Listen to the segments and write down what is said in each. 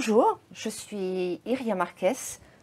bonjour, je suis Iria Marquez.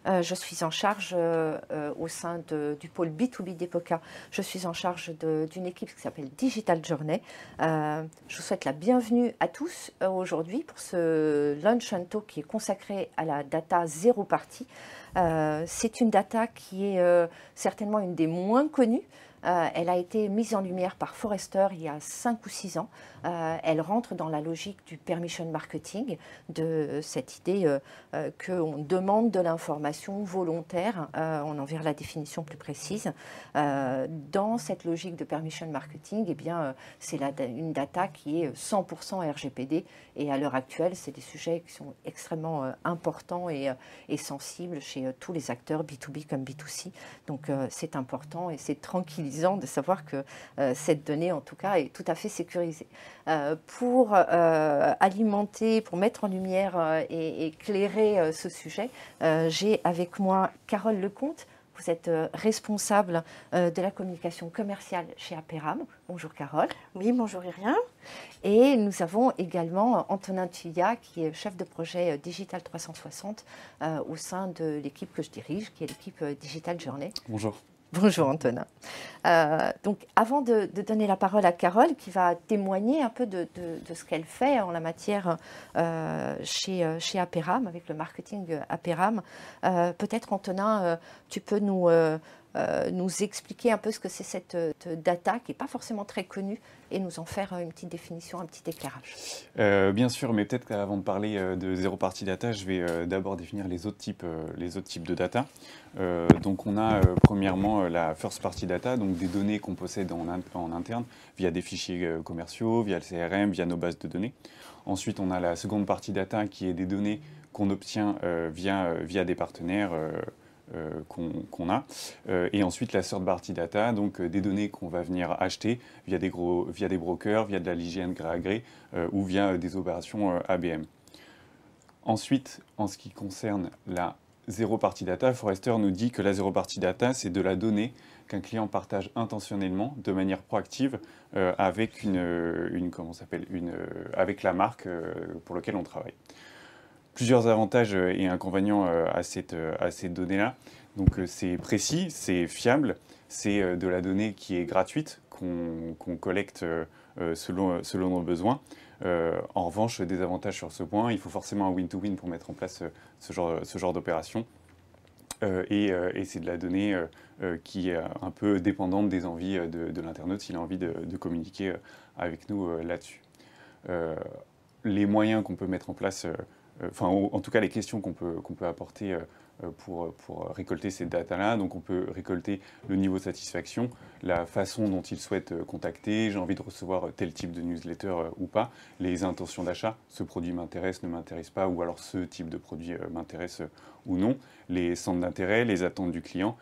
Euh, je suis en charge euh, euh, au sein du pôle B2B d'EPOCA. Je suis en charge d'une équipe qui s'appelle Digital Journey. je vous souhaite la bienvenue à tous aujourd'hui pour ce lunch and talk qui est consacré à la data zéro partie. C'est une data qui est certainement une des moins connues. Elle a été mise en lumière par Forrester il y a 5 ou 6 ans. Euh, elle rentre dans la logique du permission marketing, de cette idée euh, euh, qu'on demande de l'information volontaire, on en verra la définition plus précise. dans cette logique de permission marketing, eh bien, c'est une data qui est 100% RGPD et à l'heure actuelle, c'est des sujets qui sont extrêmement importants et, sensibles chez tous les acteurs, B2B comme B2C. Donc c'est important et c'est tranquillisant de savoir que cette donnée, en tout cas, est tout à fait sécurisée. Euh, pour euh, alimenter, pour mettre en lumière euh, et éclairer ce sujet, j'ai avec moi Carole Lecomte. Vous êtes responsable de la communication commerciale chez Aperam. Bonjour Carole. Oui, bonjour Irien. Et nous avons également Antonin Tuya, qui est chef de projet Digital 360 au sein de l'équipe que je dirige, qui est l'équipe Digital Journey. Bonjour. Bonjour Antonin. Euh, donc avant de, donner la parole à Carole qui va témoigner un peu de, ce qu'elle fait en la matière euh, chez, euh, chez Aperam, avec le marketing Aperam, peut-être Antonin, tu peux nous, nous expliquer un peu ce que c'est cette data qui n'est pas forcément très connue et nous en faire une petite définition, un petit éclairage. bien sûr, mais peut-être qu'avant de parler de zéro partie data, je vais d'abord définir les autres types, les autres types de data. Euh, donc on a euh, premièrement euh, la first party data, donc des données qu'on possède en, en, interne via des fichiers commerciaux, via le CRM, via nos bases de données. Ensuite on a la seconde partie data qui est des données qu'on obtient via, via des partenaires qu'on a. et ensuite la third party data, donc des données qu'on va venir acheter via des, gros, via des brokers, via de la l'hygiène gré à gré ou via des opérations ABM. Ensuite, en ce qui concerne la zéro party data, Forrester nous dit que la zéro party data, c'est de la donnée qu'un client partage intentionnellement, de manière proactive, euh, avec une, comment s'appelle, une, euh, avec la marque euh, pour laquelle on travaille. Plusieurs avantages et inconvénients à cette, à cette donnée-là. Donc c'est précis, c'est fiable, c'est de la donnée qui est gratuite, qu'on collecte selon, selon nos besoins. Euh, en revanche, des avantages sur ce point, il faut forcément un win-to-win pour mettre en place euh, ce genre, ce genre d'opération. Euh, et, c'est de la donnée qui est un peu dépendante des envies de, l'internaute s'il a envie de, communiquer avec nous là-dessus. les moyens qu'on peut mettre en place, enfin en, tout cas les questions qu'on peut, qu'on peut apporter euh, pour, pour, récolter ces datas-là. Donc on peut récolter le niveau de satisfaction, la façon dont il souhaite euh, contacter, j'ai envie de recevoir tel type de newsletter euh, ou pas, les intentions d'achat, ce produit m'intéresse, ne m'intéresse pas, ou alors ce type de produit m'intéresse ou non, les centres d'intérêt, les attentes du client,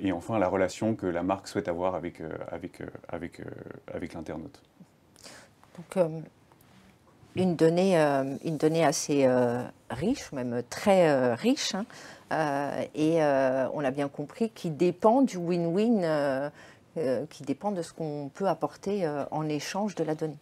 et enfin la relation que la marque souhaite avoir avec, avec, avec, avec l'internaute. Donc une, donnée, une donnée assez riche, même très riche. Hein. Euh, et euh, on l'a bien compris, qui dépend du win-win, euh, qui dépend de ce qu'on peut apporter en échange de la donnée.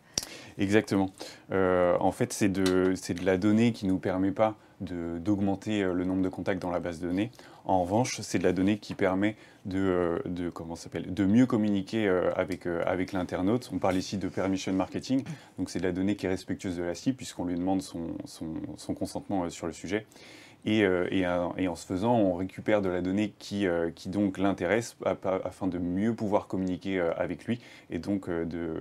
Exactement. en fait, c'est de, de, la donnée qui ne nous permet pas d'augmenter le nombre de contacts dans la base de données. En revanche, c'est de la donnée qui permet de, de, comment de mieux communiquer avec, avec l'internaute. On parle ici de permission marketing, donc c'est de la donnée qui est respectueuse de la cible puisqu'on lui demande son, son consentement sur le sujet. Euh, et, en se faisant, on récupère de la donnée qui, euh, qui donc l'intéresse afin de mieux pouvoir communiquer euh, avec lui et donc de,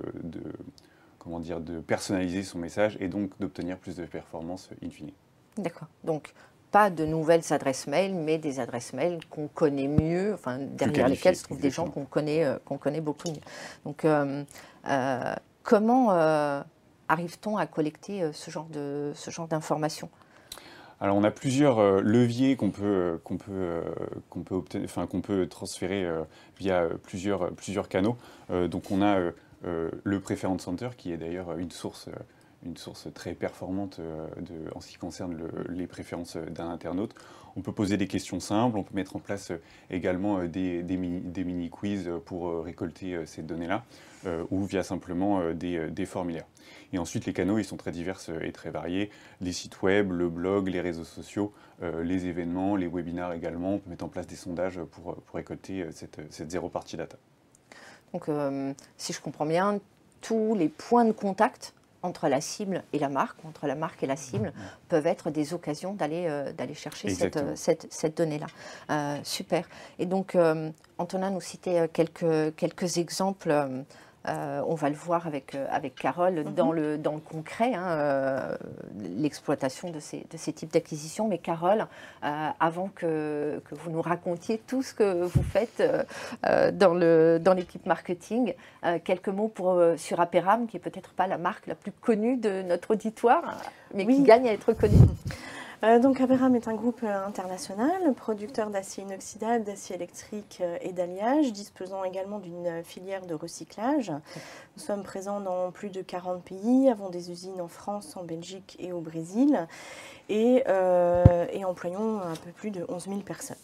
comment dire, de personnaliser son message et donc d'obtenir plus de performance in fine. D'accord. Donc, pas de nouvelles adresses mail, mais des adresses mail qu'on connaît mieux, enfin, derrière lesquelles se trouvent des gens qu'on connaît, qu'on connaît beaucoup mieux. Donc, comment arrive-t-on à collecter ce genre, de, ce genre d'informations? Alors on a plusieurs euh, leviers qu'on peut, euh, qu'on peut, euh, transférer via plusieurs, plusieurs canaux. donc on a le Preference Center qui est d'ailleurs une source, une source très performante de, en ce qui concerne les préférences d'un internaute. On peut poser des questions simples, on peut mettre en place également des, des mini-quiz pour récolter ces données-là, ou via simplement des, formulaires. Et ensuite, les canaux, ils sont très divers et très variés. Les sites web, le blog, les réseaux sociaux, les événements, les webinars également. On peut mettre en place des sondages pour, pour récolter cette, cette zéro partie data. Donc, si je comprends bien, tous les points de contact entre la cible et la marque, entre la marque et la cible, peuvent être des occasions d'aller euh, d'aller chercher cette, cette, cette donnée-là. Euh, super. Et donc, euh, Antonin nous citait quelques, quelques exemples euh, on va le voir avec, euh, avec Carole mhm. dans, le, dans le concret, hein, euh, l'exploitation de ces, de ces types d'acquisitions. Mais Carole, avant que, que, vous nous racontiez tout ce que vous faites dans, le, dans l'équipe marketing, quelques mots pour, sur Aperam, qui est peut-être pas la marque la plus connue de notre auditoire, mais qui gagne à être connue. Euh, donc Aperam est un groupe euh, international, producteur d'acier inoxydable, d'acier électrique euh, et d'alliage, disposant également d'une filière de recyclage. Nous sommes présents dans plus de 40 pays, avons des usines en France, en Belgique et au Brésil, et, et employons un peu plus de 11 000 personnes.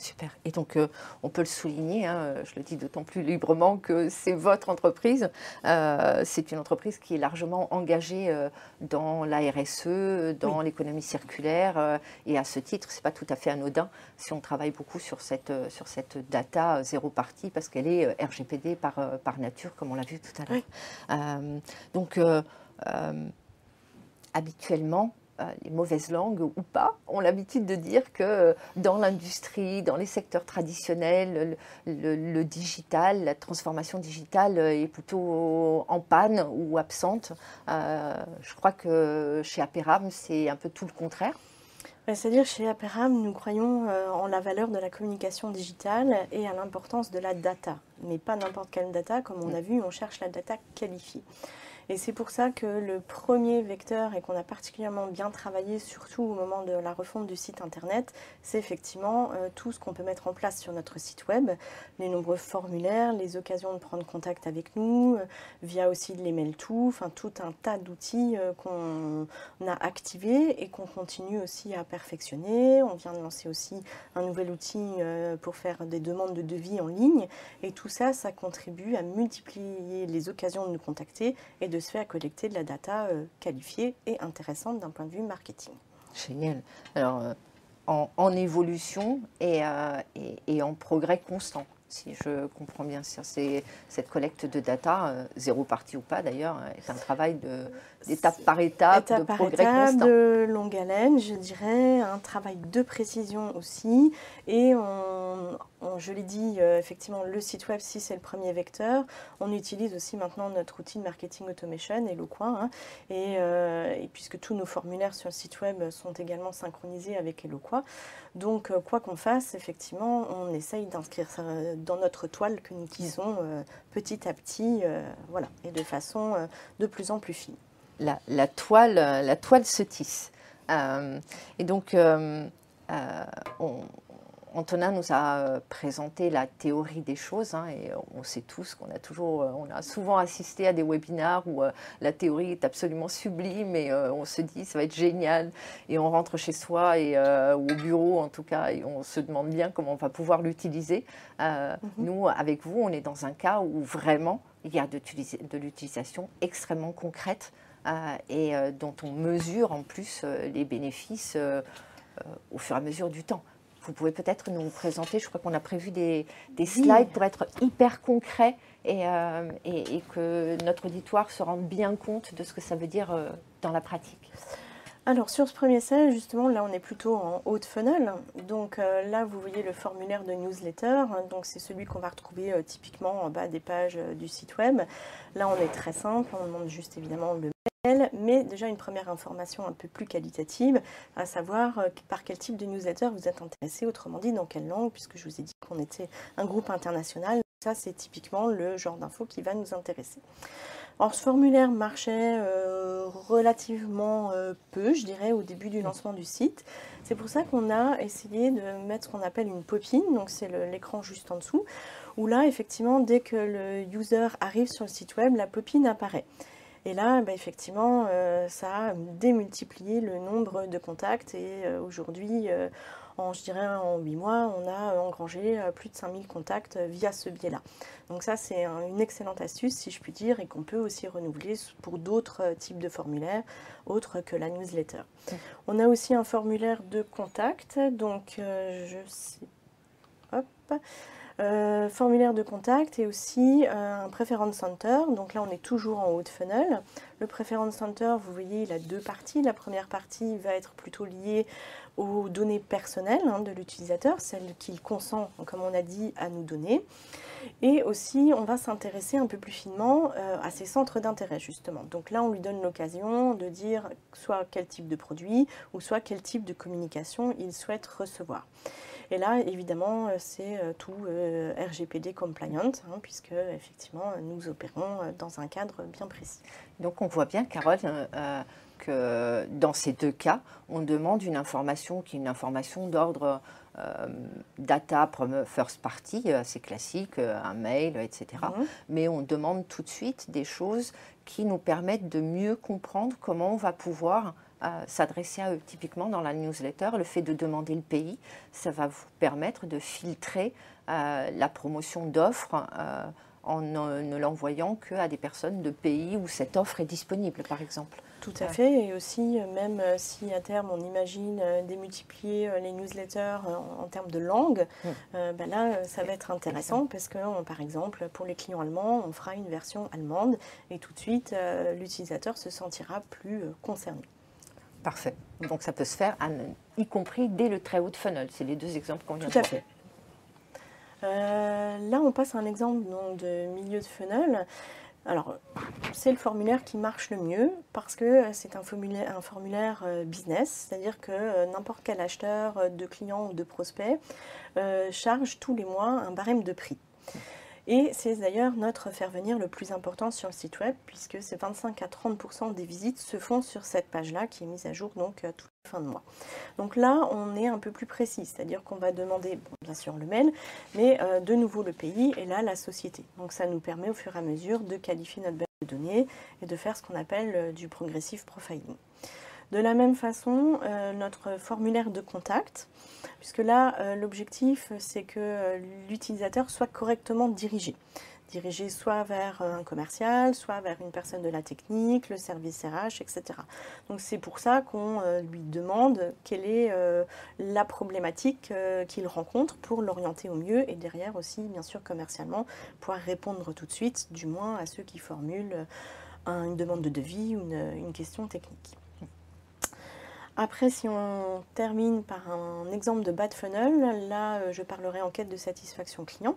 Super. Et donc, euh, on peut le souligner, hein, je le dis d'autant plus librement que c'est votre entreprise. Euh, c'est une entreprise qui est largement engagée euh, dans la RSE, dans l'économie circulaire. et à ce titre, ce n'est pas tout à fait anodin si on travaille beaucoup sur cette, sur cette data zéro partie parce qu'elle est RGPD par, par nature, comme on l'a vu tout à l'heure. donc, habituellement, euh, les mauvaises langues ou pas, ont l'habitude de dire que dans l'industrie, dans les secteurs traditionnels, le, digital, la transformation digitale est plutôt en panne ou absente. Euh, je crois que chez Aperam, c'est un peu tout le contraire. C'est-à-dire chez Aperam, nous croyons euh, en la valeur de la communication digitale et à l'importance de la data. Mais pas n'importe quelle data, comme on a vu, on cherche la data qualifiée. Et c'est pour ça que le premier vecteur et qu'on a particulièrement bien travaillé, surtout au moment de la refonte du site internet, c'est effectivement euh, tout ce qu'on peut mettre en place sur notre site web, les nombreux formulaires, les occasions de prendre contact avec nous, euh, via aussi de l'email tout, enfin tout un tas d'outils euh, qu'on a activés et qu'on continue aussi à perfectionner. On vient de lancer aussi un nouvel outil pour faire des demandes de devis en ligne. Et tout ça, ça contribue à multiplier les occasions de nous contacter et de se faire collecter de la data euh, qualifiée et intéressante d'un point de vue marketing. Génial. Alors, euh, en, évolution euh, et, en progrès constant si je comprends bien. C'est cette collecte de data, zéro partie ou pas d'ailleurs, est un travail d'étape par étape, de progrès constant. de longue haleine, je dirais, un travail de précision aussi. Et on, je l'ai dit, euh, effectivement, le site web, si c'est le premier vecteur, on utilise aussi maintenant notre outil de marketing automation et le coin. Euh, et, puisque tous nos formulaires sur le site web sont également synchronisés avec Eloqua. Donc, euh, quoi qu'on fasse, effectivement, on essaye d'inscrire ça dans notre toile que nous tissons petit à petit, voilà, et de façon de plus en plus fine. La, toile, la toile se tisse. et donc, on, Antonin nous a euh, présenté la théorie des choses hein, et on sait tous qu'on a toujours, euh, on a souvent assisté à des webinars où euh, la théorie est absolument sublime et on se dit ça va être génial et on rentre chez soi et ou au bureau en tout cas et on se demande bien comment on va pouvoir l'utiliser. Mhm. Nous, avec vous, on est dans un cas où vraiment il y a de l'utilisation extrêmement concrète et dont on mesure en plus les bénéfices au fur et à mesure du temps. Vous pouvez peut-être nous présenter, je crois qu'on a prévu des, slides pour être hyper concrets euh, et, que notre auditoire se rende bien compte de ce que ça veut dire euh, dans la pratique. Alors sur ce premier slide, justement, là on est plutôt en haut de funnel. Donc euh, là vous voyez le formulaire de newsletter. Donc c'est celui qu'on va retrouver typiquement en bas des pages du site web. Là on est très simple, on demande juste évidemment le mais déjà une première information un peu plus qualitative, à savoir euh, par quel type de newsletter vous êtes intéressé, autrement dit dans quelle langue, puisque je vous ai dit qu'on était un groupe international. Ça, c'est typiquement le genre d'info qui va nous intéresser. Alors, ce formulaire marchait euh, relativement euh, peu, je dirais, au début du lancement du site. C'est pour ça qu'on a essayé de mettre ce qu'on appelle une popine, donc c'est l'écran juste en dessous, où là, effectivement, dès que le user arrive sur le site web, la popine apparaît. Et là, bah, effectivement, ça a démultiplié le nombre de contacts et aujourd'hui, en, je dirais en 8 mois, on a engrangé plus de 5000 contacts via ce biais-là. Donc ça, c'est une excellente astuce, si je puis dire, et qu'on peut aussi renouveler pour d'autres types de formulaires, autres que la newsletter. On a aussi un formulaire de contact, donc je sais... Hop euh, formulaire de contact et aussi euh, un Preference Center. Donc là, on est toujours en haut de funnel. Le Preference Center, vous voyez, il a deux parties. La première partie va être plutôt liée aux données personnelles hein, de l'utilisateur, celles qu'il consent, comme on a dit, à nous donner. Et aussi, on va s'intéresser un peu plus finement euh, à ses centres d'intérêt, justement. Donc là, on lui donne l'occasion de dire soit quel type de produit ou soit quel type de communication il souhaite recevoir. Et là, évidemment, euh, c'est euh, tout euh, RGPD compliant, hein, puisque effectivement, nous opérons dans un cadre bien précis. Donc on voit bien, Carole, que dans ces deux cas, on demande une information qui est une information d'ordre data first party, assez classique, un mail, etc. Mhm. Mais on demande tout de suite des choses qui nous permettent de mieux comprendre comment on va pouvoir s'adresser à eux. Typiquement, dans la newsletter, le fait de demander le pays, ça va vous permettre de filtrer euh, la promotion d'offres euh, en ne l'envoyant qu'à des personnes de pays où cette offre est disponible, par exemple. Tout à fait, et aussi, euh, même si à terme on imagine démultiplier les newsletters en, termes de langue, hmm. ben là ça va être intéressant parce que, par exemple, pour les clients allemands, on fera une version allemande et tout de suite l'utilisateur se sentira plus concerné. Parfait. Donc ça peut se faire, y compris dès le très haut de funnel. C'est les deux exemples qu'on vient Tout à fait. Euh, là, on passe à un exemple de milieu de funnel. Alors, c'est le formulaire qui marche le mieux parce que c'est un formulaire, un formulaire euh, business, c'est-à-dire que euh, n'importe quel acheteur de clients ou de prospects charge tous les mois un barème de prix. Et c'est d'ailleurs notre faire venir le plus important sur le site web, puisque c'est 25 à 30% des visites se font sur cette page-là, qui est mise à jour donc euh, toute fin de mois. Donc là, on est un peu plus précis, c'est-à-dire qu'on va demander, bien sûr, le mail, mais euh, de nouveau le pays et là, la société. Donc ça nous permet au fur et à mesure de qualifier notre base de données et de faire ce qu'on appelle euh, du progressive profiling. De la même façon, euh, notre formulaire de contact, puisque là, euh, l'objectif, c'est que euh, l'utilisateur soit correctement dirigé. Dirigé soit vers un commercial, soit vers une personne de la technique, le service RH, etc. Donc c'est pour ça qu'on lui demande quelle est la problématique qu'il rencontre pour l'orienter au mieux et derrière aussi, bien sûr, commercialement, pouvoir répondre tout de suite, du moins à ceux qui formulent une demande de devis ou une question technique. Après, si on termine par un exemple de bad funnel, là, euh, je parlerai en quête de satisfaction client.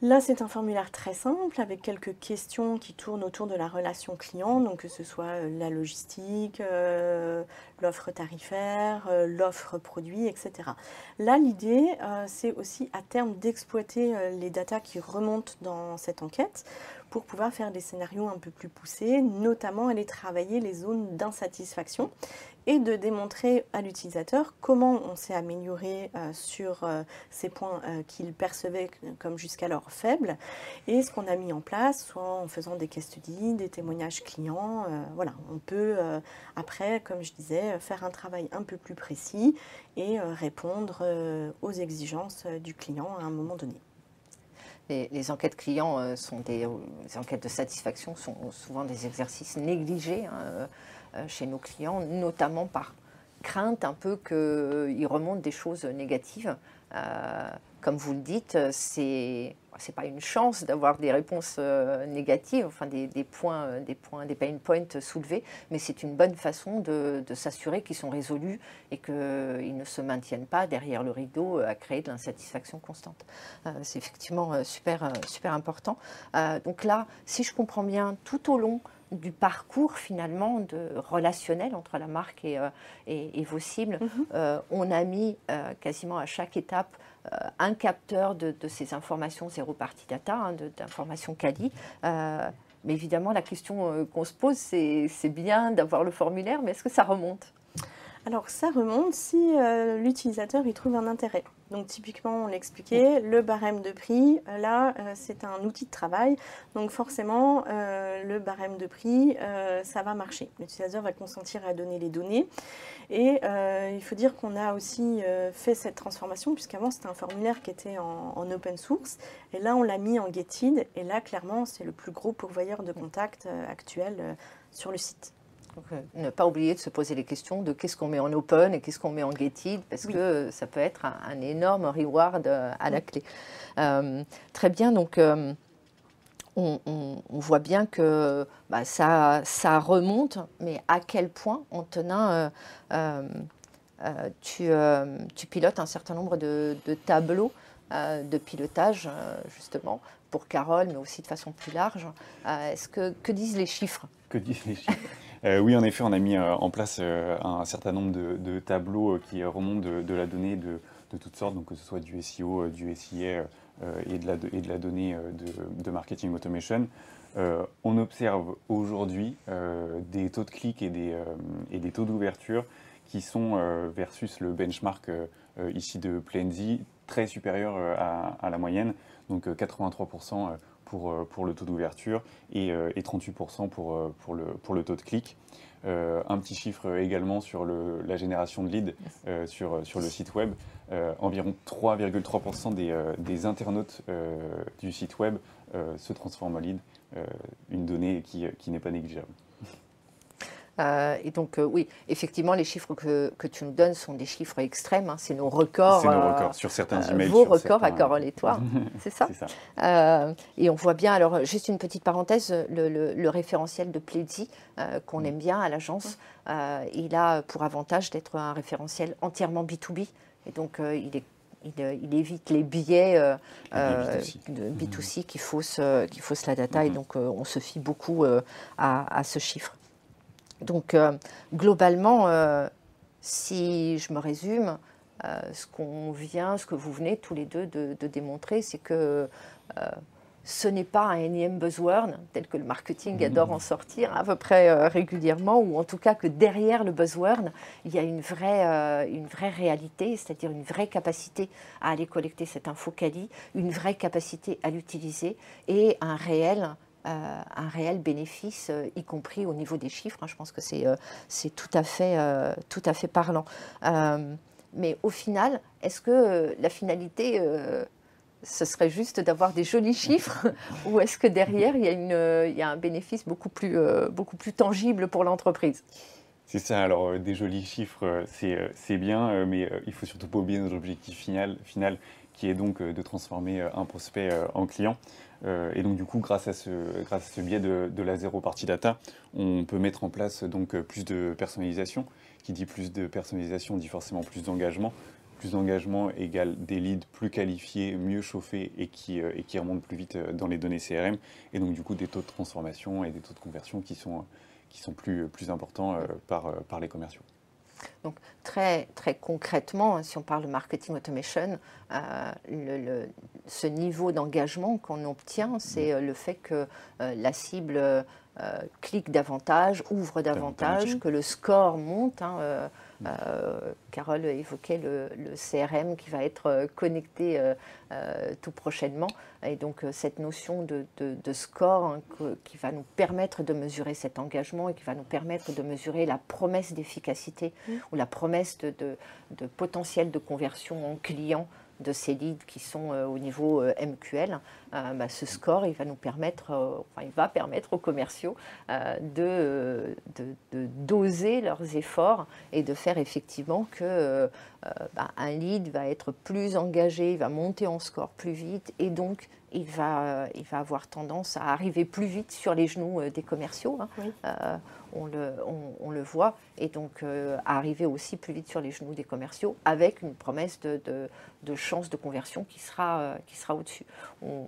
Là, c'est un formulaire très simple avec quelques questions qui tournent autour de la relation client, donc que ce soit euh, la logistique, euh, l'offre tarifaire, l'offre produit, etc. Là, l'idée, c'est aussi à terme d'exploiter les datas qui remontent dans cette enquête pour pouvoir faire des scénarios un peu plus poussés, notamment aller travailler les zones d'insatisfaction et de démontrer à l'utilisateur comment on s'est amélioré euh, sur euh, ces points euh, qu'il percevait comme jusqu'alors faibles et ce qu'on a mis en place, soit en faisant des case des témoignages clients. voilà, on peut après, comme je disais, faire un travail un peu plus précis et répondre aux exigences du client à un moment donné. Les, enquêtes clients sont des enquêtes de satisfaction sont souvent des exercices négligés. Hein, euh, chez nos clients, notamment par crainte un peu qu'ils remontent des choses négatives. Euh, comme vous le dites, c'est c'est pas une chance d'avoir des réponses euh, négatives, enfin des, points, des points, des pain points soulevés, mais c'est une bonne façon de, s'assurer qu'ils sont résolus et qu'ils ne se maintiennent pas derrière le rideau à créer de l'insatisfaction constante. c'est effectivement super, super important. donc là, si je comprends bien, tout au long du parcours finalement de relationnel entre la marque et, euh, et, vos cibles. Mhm. Euh, on a mis euh, quasiment à chaque étape un capteur de, ces informations zéro party data, hein, d'informations quali. mais évidemment, la question qu'on se pose, c'est bien d'avoir le formulaire, mais est-ce que ça remonte? Alors ça remonte si l'utilisateur y trouve un intérêt. Donc typiquement, on l'expliquait, le barème de prix, euh, là, euh, c'est un outil de travail. Donc forcément, euh, le barème de prix, ça va marcher. L'utilisateur va consentir à donner les données. Et il faut dire qu'on a aussi fait cette transformation, puisqu'avant, c'était un formulaire qui était en, open source. Et là, on l'a mis en Getid. Et là, clairement, c'est le plus gros pourvoyeur de contact actuel sur le site. Euh, ne pas oublier de se poser les questions de qu'est-ce qu'on met en open et qu'est-ce qu'on met en gated, parce que ça peut être un, énorme reward euh, à la clé. Euh, très bien, donc on, voit bien que bah, ça, ça, remonte, mais à quel point, en tenant, tu, tu, pilotes un certain nombre de, tableaux de pilotage, justement, pour Carole, mais aussi de façon plus large. Est-ce que, que disent les chiffres? Que disent les chiffres? Euh, oui, en effet, on a mis euh, en place euh, un certain nombre de, tableaux qui remontent de, la donnée de, toutes sortes, donc que ce soit du SEO, du SIA et, de la, et de la donnée de, marketing automation. on observe aujourd'hui des taux de clics et des, et des taux d'ouverture qui sont versus le benchmark ici de Plenzy très supérieurs à, la moyenne, donc 83% pour, euh, pour le taux d'ouverture et, euh, et, 38% pour, euh, pour, le, pour le taux de clic. un petit chiffre également sur le, la génération de leads sur, sur le site web. environ 3,3% des, des, internautes du site web se transforment en lead, une donnée qui, qui n'est pas négligeable. Euh, et donc, euh, oui, effectivement, les chiffres que, que, tu nous donnes sont des chiffres extrêmes. Hein, c'est nos records. C'est nos euh, records sur certains emails. Vos records à Carole et toi, c'est ça, ça. Et on voit bien, alors, juste une petite parenthèse, le, le, référentiel de Pledzi, qu'on mm. aime bien à l'agence, il a pour avantage d'être un référentiel entièrement B2B. Et donc, il est il, évite les de B2C mm. qui faussent, qui faussent la data et mm-hmm. donc on se fie beaucoup à, à, ce chiffre. Donc, euh, globalement, euh, si je me résume, euh, ce qu'on vient, ce que vous venez tous les deux de, démontrer, c'est que ce n'est pas un énième buzzword, tel que le marketing mmh. adore en sortir à peu près régulièrement, ou en tout cas que derrière le buzzword, il y a une vraie, une vraie réalité, c'est-à-dire une vraie capacité à aller collecter cette info quali, une vraie capacité à l'utiliser et un réel un réel bénéfice, euh, y compris au niveau des chiffres. Hein. je pense que c'est euh, tout, à fait, parlant. mais au final, est-ce que la finalité ce serait juste d'avoir des jolis chiffres ou est-ce que derrière, il y, a un bénéfice beaucoup plus, tangible pour l'entreprise? C'est ça, alors des jolis chiffres, c'est bien, mais il faut surtout pas oublier notre objectif final qui est donc de transformer un prospect en client. Euh, et donc du coup, grâce à ce, biais de, la zéro partie data, on peut mettre en place donc plus de personnalisation. Qui dit plus de personnalisation dit forcément plus d'engagement. Plus d'engagement égale des leads plus qualifiés, mieux chauffés et qui, euh, remontent plus vite euh, dans les données CRM. Et donc du coup, des taux de transformation et des taux de conversion qui sont, plus, importants par les commerciaux. Donc très, très concrètement, hein, si on parle de marketing automation, euh, ce niveau d'engagement qu'on obtient, c'est euh, le fait que euh, la cible clique davantage, ouvre davantage, que le score monte. Hein, euh, Carole évoquait le, CRM qui va être euh, connecté euh, tout prochainement. Et donc cette notion de, score hein, qui va nous permettre de mesurer cet engagement et qui va nous permettre de mesurer la promesse d'efficacité ou la promesse de, potentiel de conversion en client de ces leads qui sont euh, au niveau euh, MQL, euh, bah, ce score, il va nous permettre, enfin, il va permettre aux commerciaux de, de, doser leurs efforts et de faire effectivement que bah, un lead va être plus engagé, il va monter en score plus vite et donc il va, il va avoir tendance à arriver plus vite sur les genoux des commerciaux. Hein on le, on, le voit, et donc euh, arriver aussi plus vite sur les genoux des commerciaux avec une promesse de, de, chance de conversion qui sera, euh, qui sera au-dessus. il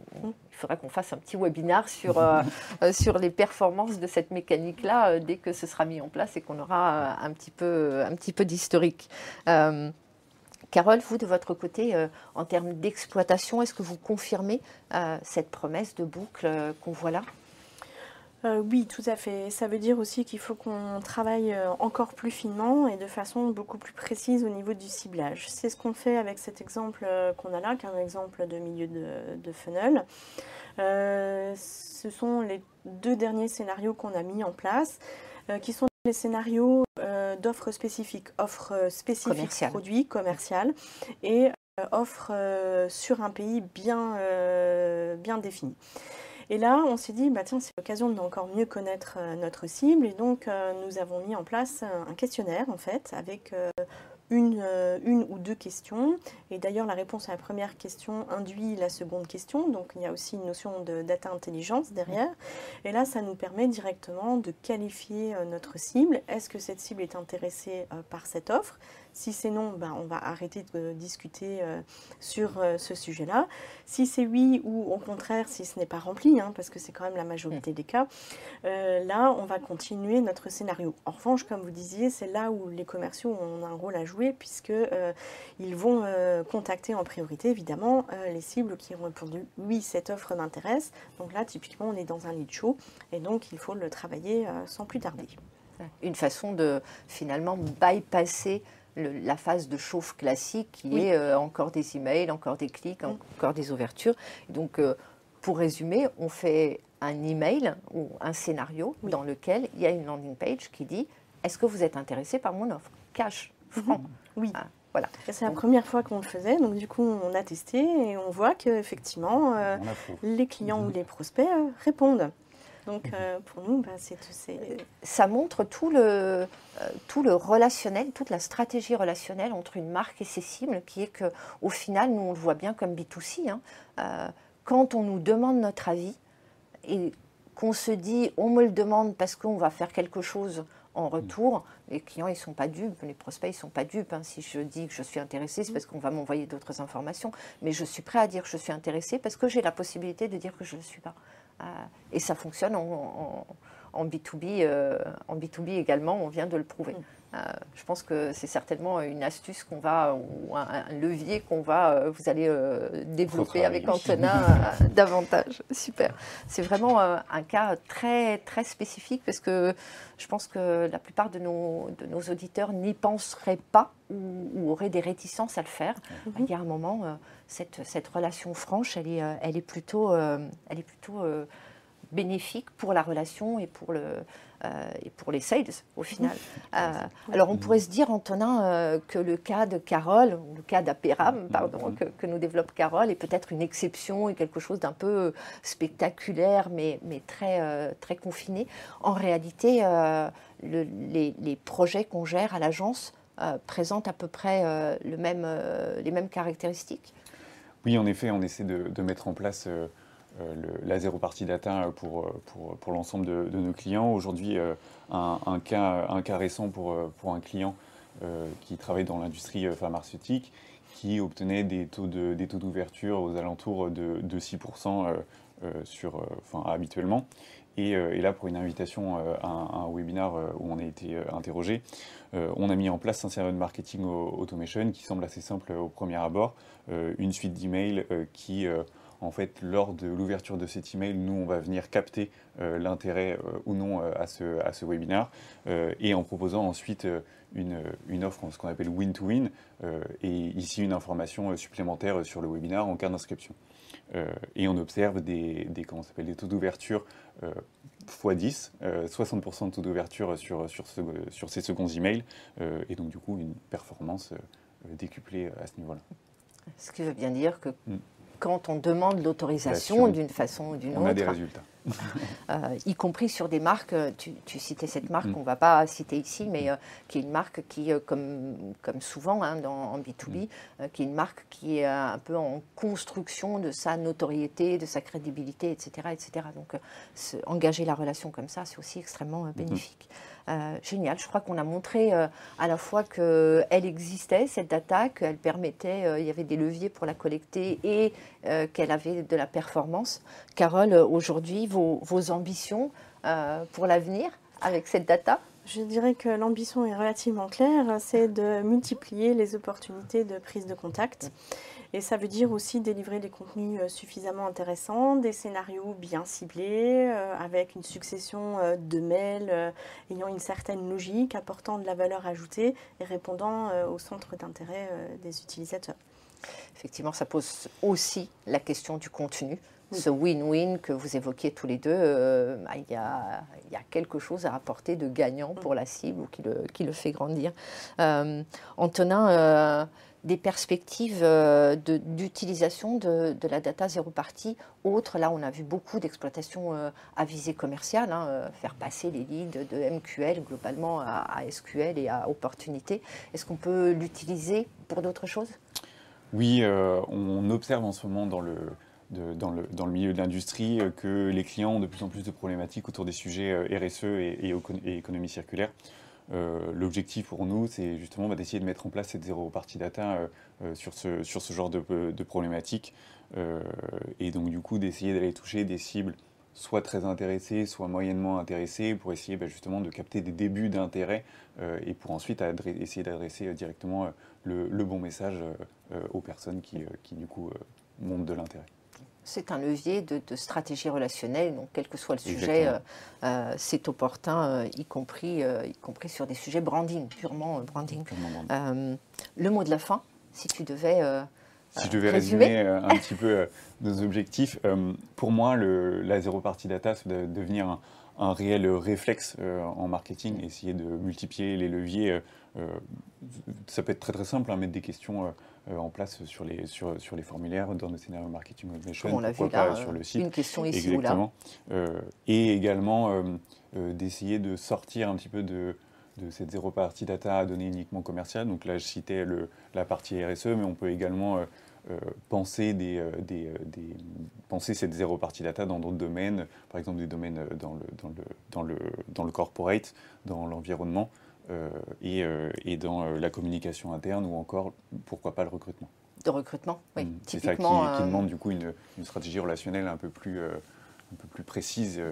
faudrait qu'on fasse un petit webinar sur, euh, sur les performances de cette mécanique-là dès que ce sera mis en place et qu'on aura un petit peu, un petit peu d'historique. Carole, vous, de votre côté, en termes d'exploitation, est-ce que vous confirmez cette promesse de boucle qu'on voit là? Euh, oui, tout à fait. Ça veut dire aussi qu'il faut qu'on travaille euh, encore plus finement et de façon beaucoup plus précise au niveau du ciblage. C'est ce qu'on fait avec cet exemple euh, qu'on a là, qui est un exemple de milieu de, funnel. ce sont les deux derniers scénarios qu'on a mis en place, qui sont les scénarios d'offres spécifiques, offres spécifiques produits commerciales et offres sur un pays bien, bien défini. Et là, on s'est dit, bah, tiens, c'est l'occasion d'encore mieux connaître euh, notre cible. Et donc, euh, nous avons mis en place un questionnaire, en fait, avec euh, une, une, ou deux questions. Et d'ailleurs, la réponse à la première question induit la seconde question. Donc, il y a aussi une notion de data intelligence derrière. Et là, ça nous permet directement de qualifier notre cible. Est-ce que cette cible est intéressée par cette offre? Si c'est non, ben, on va arrêter de discuter euh, sur euh, ce sujet-là. Si c'est oui ou au contraire, si ce n'est pas rempli, hein, parce que c'est quand même la majorité des cas, euh, là, on va continuer notre scénario. En revanche, comme vous disiez, c'est là où les commerciaux ont un rôle à jouer, puisqu'ils vont contacter en priorité, évidemment, les cibles qui ont répondu oui, cette offre m'intéresse. Donc là, typiquement, on est dans un lead show, et donc il faut le travailler sans plus tarder. Une façon de finalement bypasser la phase de chauffe classique qui est euh, encore des emails, encore des clics, mm. encore des ouvertures. donc, euh, pour résumer, on fait un email ou un scénario dans lequel il y a une landing page qui dit Est-ce que vous êtes intéressé par mon offre? Cash, franc. Mm-hmm. Oui. Ah, voilà. C'est la première fois qu'on le faisait, donc du coup on a testé et on voit qu'effectivement euh, les clients ou mm-hmm. les prospects répondent. Donc euh, pour nous, bah, c'est Ça montre tout le, euh, tout le relationnel, toute la stratégie relationnelle entre une marque et ses cibles, qui est qu'au final, nous on le voit bien comme B2C. Hein, euh, quand on nous demande notre avis et qu'on se dit on me le demande parce qu'on va faire quelque chose en retour, les clients, ils ne sont pas dupes, les prospects, ils ne sont pas dupes. Hein. Si je dis que je suis intéressé, c'est parce qu'on va m'envoyer d'autres informations. Mais je suis prêt à dire que je suis intéressé parce que j'ai la possibilité de dire que je ne le suis pas. Euh, et ça fonctionne en, B2B, euh, en B2B également, on vient de le prouver. Mm. Euh, je pense que c'est certainement une astuce qu'on va, ou un, levier qu'on va, vous allez développer avec Antonin davantage. Super. C'est vraiment un cas très, très spécifique parce que je pense que la plupart de nos, de nos auditeurs n'y penseraient pas ou, auraient des réticences à le faire. Il y a un moment, cette, cette, relation franche, elle est, elle est plutôt, elle est plutôt bénéfique pour la relation et pour, le, euh, et pour les sales au final. Euh, alors on pourrait se dire, Antonin, euh, que le cas de Carole, ou le cas d'Apéram, pardon, que, que, nous développe Carole, est peut-être une exception et quelque chose d'un peu spectaculaire, mais, mais très, très confiné. En réalité, les, les, projets qu'on gère à l'agence présentent à peu près le même, les mêmes caractéristiques. Oui, en effet, on essaie de, de mettre en place euh, la zéro partie data pour, pour, pour l'ensemble de, nos clients. Aujourd'hui, euh, un, cas, un cas récent pour, pour un client euh, qui travaille dans l'industrie pharmaceutique qui obtenait des taux, d'ouverture aux alentours de, de 6% sur, enfin, habituellement. Et, et, là, pour une invitation à un, webinaire où on a été interrogé, on a mis en place un serveur de marketing automation qui semble assez simple au premier abord, une suite d'emails qui en fait, lors de l'ouverture de cet email, nous, on va venir capter euh, l'intérêt euh, ou non euh, à, ce, à ce webinaire et en proposant ensuite une, une, offre, ce qu'on appelle win-to-win, et ici une information supplémentaire sur le webinaire en cas d'inscription. et on observe des, des, comment des taux d'ouverture x10, 60% de taux d'ouverture sur, sur, ce, sur, ces seconds emails, et donc du coup une performance décuplée à ce niveau-là. Ce qui veut bien dire que mm quand on demande l'autorisation d'une façon ou d'une autre. On a des résultats. Euh, y compris sur des marques, euh, tu, citais cette marque, mm. on ne va pas citer ici, mais euh, qui est une marque qui, comme, comme souvent hein, dans, en B2B, mm. qui est une marque qui est un peu en construction de sa notoriété, de sa crédibilité, etc. etc. Donc engager la relation comme ça, c'est aussi extrêmement mm-hmm. bénéfique. Euh, génial. Je crois qu'on a montré euh, à la fois qu'elle existait, cette data, qu'elle permettait, euh, il y avait des leviers pour la collecter et qu'elle avait de la performance. Carole, aujourd'hui, vos, vos, ambitions pour l'avenir avec cette data? Je dirais que l'ambition est relativement claire, c'est de multiplier les opportunités de prise de contact Et ça veut dire aussi délivrer des contenus suffisamment intéressants, des scénarios bien ciblés, avec une succession de mails ayant une certaine logique, apportant de la valeur ajoutée et répondant au centre d'intérêt des utilisateurs. Effectivement, ça pose aussi la question du contenu. Ce win-win que vous évoquiez tous les deux, euh, il, y a, quelque chose à apporter de gagnant pour la cible ou qui le, fait grandir. Euh, Antonin, euh, des perspectives d'utilisation de, la data zéro partie autres, là on a vu beaucoup d'exploitation à visée commerciale, hein, faire passer les leads de MQL globalement à SQL et à opportunité. Est-ce qu'on peut l'utiliser pour d'autres choses? Oui, on observe en ce moment dans le, dans, le, milieu de l'industrie euh, que les clients ont de plus en plus de problématiques autour des sujets euh, RSE et, économie circulaire. L'objectif pour nous, c'est justement bah, d'essayer de mettre en place cette zéro partie data sur, ce, genre de, problématiques et donc du coup d'essayer d'aller toucher des cibles soit très intéressées, soit moyennement intéressées, pour essayer bah, justement de capter des débuts d'intérêt et pour ensuite essayer d'adresser directement le, bon message euh, aux personnes qui, euh, qui du coup, euh, montrent de l'intérêt c'est un levier de, stratégie relationnelle, donc quel que soit le sujet, c'est opportun, y, compris, y compris sur des sujets branding, purement branding. le mot de la fin, si tu devais... si je devais résumer, un petit peu nos objectifs, pour moi, le, la zéro partie data, c'est de devenir un, un réel réflexe en marketing, essayer de multiplier les leviers. ça peut être très très simple, hein, mettre des questions euh, en place sur les, sur, sur les formulaires, dans nos scénarios marketing automation, on l'a vu là, sur le site. Une question ici Exactement. ou là. Euh, et également euh, d'essayer de sortir un petit peu de, de cette zéro partie data à données uniquement commerciales. Donc là, je citais le, la partie RSE, mais on peut également penser, des, des, des, penser cette zéro partie data dans d'autres domaines, par exemple des domaines dans le, dans le, dans le, dans le corporate, dans l'environnement. Euh, et, euh, et, dans euh, la communication interne ou encore, pourquoi pas, le recrutement. De recrutement, oui. Mm. C'est ça qui, qui, demande du coup une, une, stratégie relationnelle un peu plus, un peu plus précise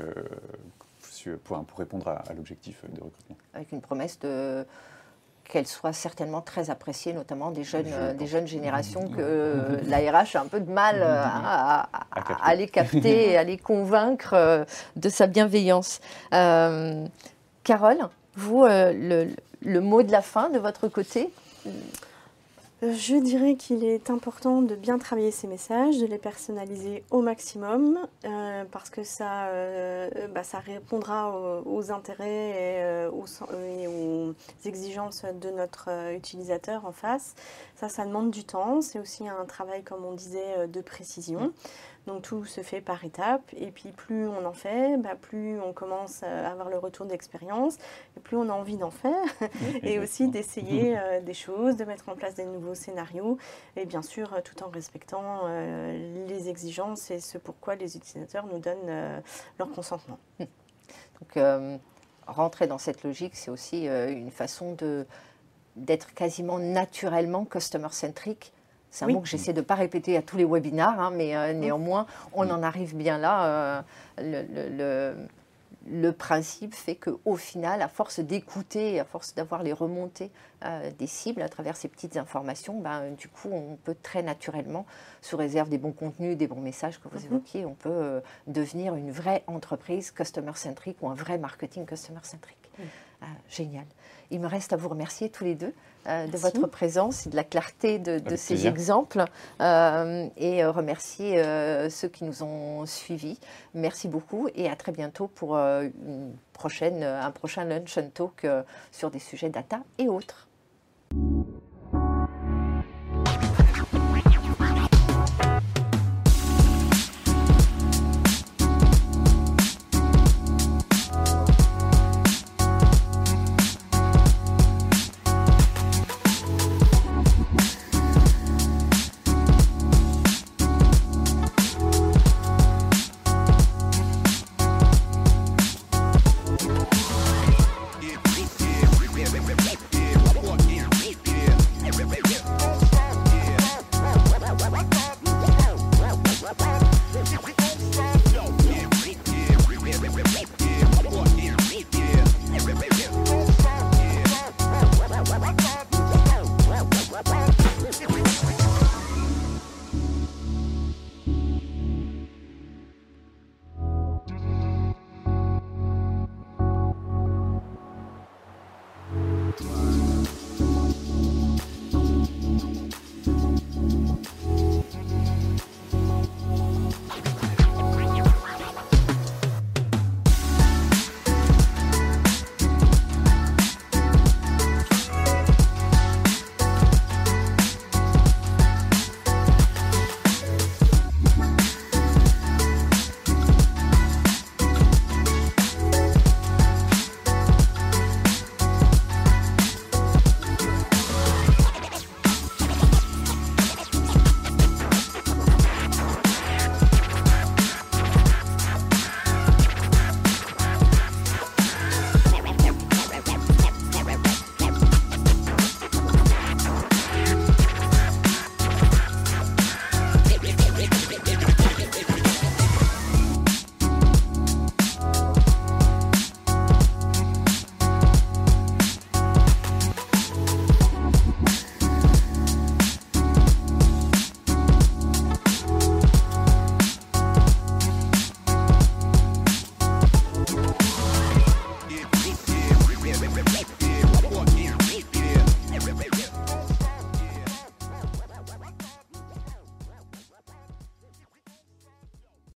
pour, pour, répondre à, l'objectif de recrutement. Avec une promesse de qu'elle soit certainement très appréciée, notamment des jeunes, des jeunes générations que l'ARH a un peu de mal à, à, les capter, à les convaincre de sa bienveillance. Carole, vous, euh, le, mot de la fin de votre côté je dirais qu'il est important de bien travailler ces messages, de les personnaliser au maximum, euh, parce que ça, euh, bah, répondra aux, intérêts et, aux, et, aux, exigences de notre utilisateur en face. Ça, ça demande du temps. C'est aussi un travail, comme on disait, de précision. Donc tout se fait par étapes. Et puis plus on en fait, bah, plus on commence à avoir le retour d'expérience et plus on a envie d'en faire. Et aussi d'essayer euh, des choses, de mettre en place des nouveaux scénarios. Et bien sûr euh, tout en respectant euh, les exigences et ce pourquoi les utilisateurs nous donnent leur consentement. Donc rentrer dans cette logique, c'est aussi une façon de d'être quasiment naturellement customer-centric c'est un mot que j'essaie de ne pas répéter à tous les webinars, hein, mais euh, néanmoins, on en arrive bien là. Euh, le, principe fait qu'au final, à force d'écouter, à force d'avoir les remontées euh, des cibles à travers ces petites informations, ben, du coup, on peut très naturellement, sous réserve des bons contenus, des bons messages que vous mhm. évoquiez, on peut devenir une vraie entreprise customer-centric ou un vrai marketing customer-centric. Génial. Il me reste à vous remercier tous les deux euh, de votre présence et de la clarté de, ces exemples euh, et euh, remercier ceux qui nous ont suivis. Merci beaucoup et à très bientôt pour une prochaine, un prochain Lunch and Talk sur des sujets data et autres.